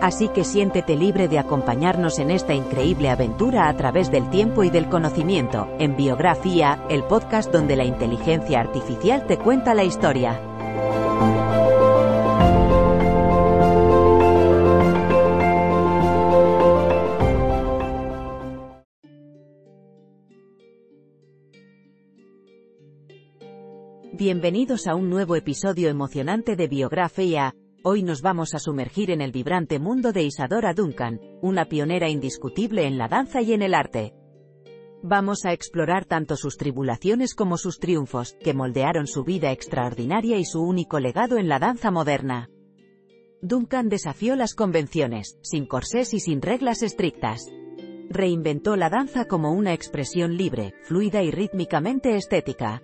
Así que siéntete libre de acompañarnos en esta increíble aventura a través del tiempo y del conocimiento, en Biografía, el podcast donde la inteligencia artificial te cuenta la historia. Bienvenidos a un nuevo episodio emocionante de Biografía, Hoy nos vamos a sumergir en el vibrante mundo de Isadora Duncan, una pionera indiscutible en la danza y en el arte. Vamos a explorar tanto sus tribulaciones como sus triunfos, que moldearon su vida extraordinaria y su único legado en la danza moderna. Duncan desafió las convenciones, sin corsés y sin reglas estrictas. Reinventó la danza como una expresión libre, fluida y rítmicamente estética.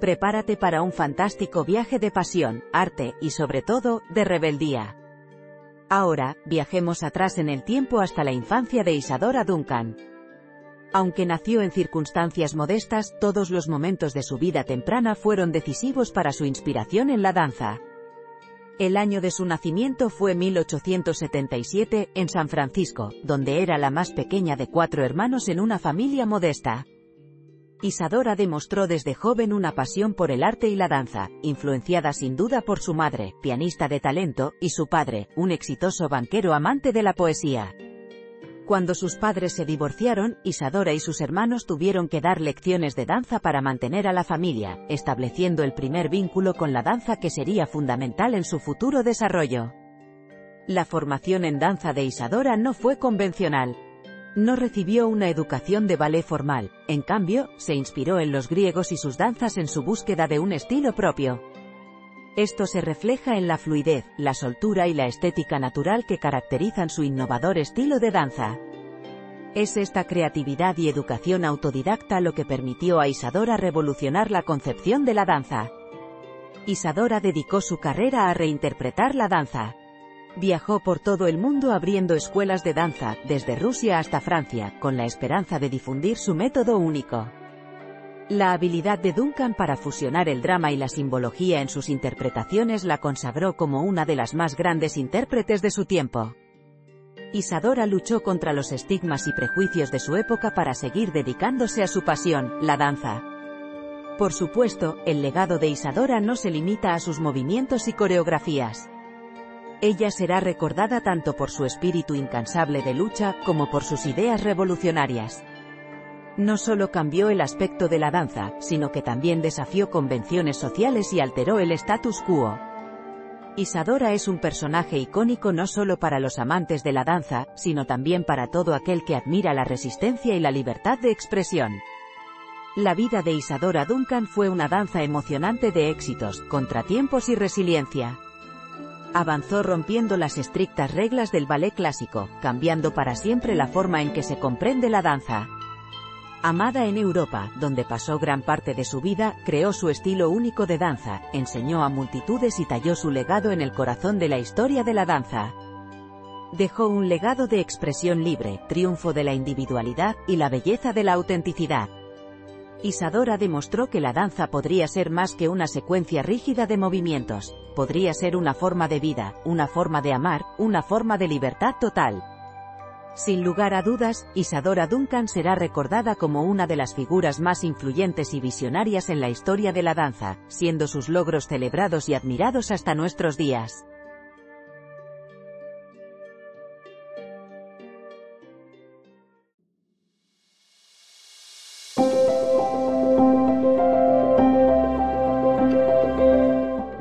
Prepárate para un fantástico viaje de pasión, arte y sobre todo, de rebeldía. Ahora, viajemos atrás en el tiempo hasta la infancia de Isadora Duncan. Aunque nació en circunstancias modestas, todos los momentos de su vida temprana fueron decisivos para su inspiración en la danza. El año de su nacimiento fue 1877, en San Francisco, donde era la más pequeña de cuatro hermanos en una familia modesta. Isadora demostró desde joven una pasión por el arte y la danza, influenciada sin duda por su madre, pianista de talento, y su padre, un exitoso banquero amante de la poesía. Cuando sus padres se divorciaron, Isadora y sus hermanos tuvieron que dar lecciones de danza para mantener a la familia, estableciendo el primer vínculo con la danza que sería fundamental en su futuro desarrollo. La formación en danza de Isadora no fue convencional, no recibió una educación de ballet formal, en cambio, se inspiró en los griegos y sus danzas en su búsqueda de un estilo propio. Esto se refleja en la fluidez, la soltura y la estética natural que caracterizan su innovador estilo de danza. Es esta creatividad y educación autodidacta lo que permitió a Isadora revolucionar la concepción de la danza. Isadora dedicó su carrera a reinterpretar la danza. Viajó por todo el mundo abriendo escuelas de danza, desde Rusia hasta Francia, con la esperanza de difundir su método único. La habilidad de Duncan para fusionar el drama y la simbología en sus interpretaciones la consagró como una de las más grandes intérpretes de su tiempo. Isadora luchó contra los estigmas y prejuicios de su época para seguir dedicándose a su pasión, la danza. Por supuesto, el legado de Isadora no se limita a sus movimientos y coreografías. Ella será recordada tanto por su espíritu incansable de lucha, como por sus ideas revolucionarias. No solo cambió el aspecto de la danza, sino que también desafió convenciones sociales y alteró el status quo. Isadora es un personaje icónico no solo para los amantes de la danza, sino también para todo aquel que admira la resistencia y la libertad de expresión. La vida de Isadora Duncan fue una danza emocionante de éxitos, contratiempos y resiliencia avanzó rompiendo las estrictas reglas del ballet clásico, cambiando para siempre la forma en que se comprende la danza. Amada en Europa, donde pasó gran parte de su vida, creó su estilo único de danza, enseñó a multitudes y talló su legado en el corazón de la historia de la danza. Dejó un legado de expresión libre, triunfo de la individualidad, y la belleza de la autenticidad. Isadora demostró que la danza podría ser más que una secuencia rígida de movimientos, podría ser una forma de vida, una forma de amar, una forma de libertad total. Sin lugar a dudas, Isadora Duncan será recordada como una de las figuras más influyentes y visionarias en la historia de la danza, siendo sus logros celebrados y admirados hasta nuestros días.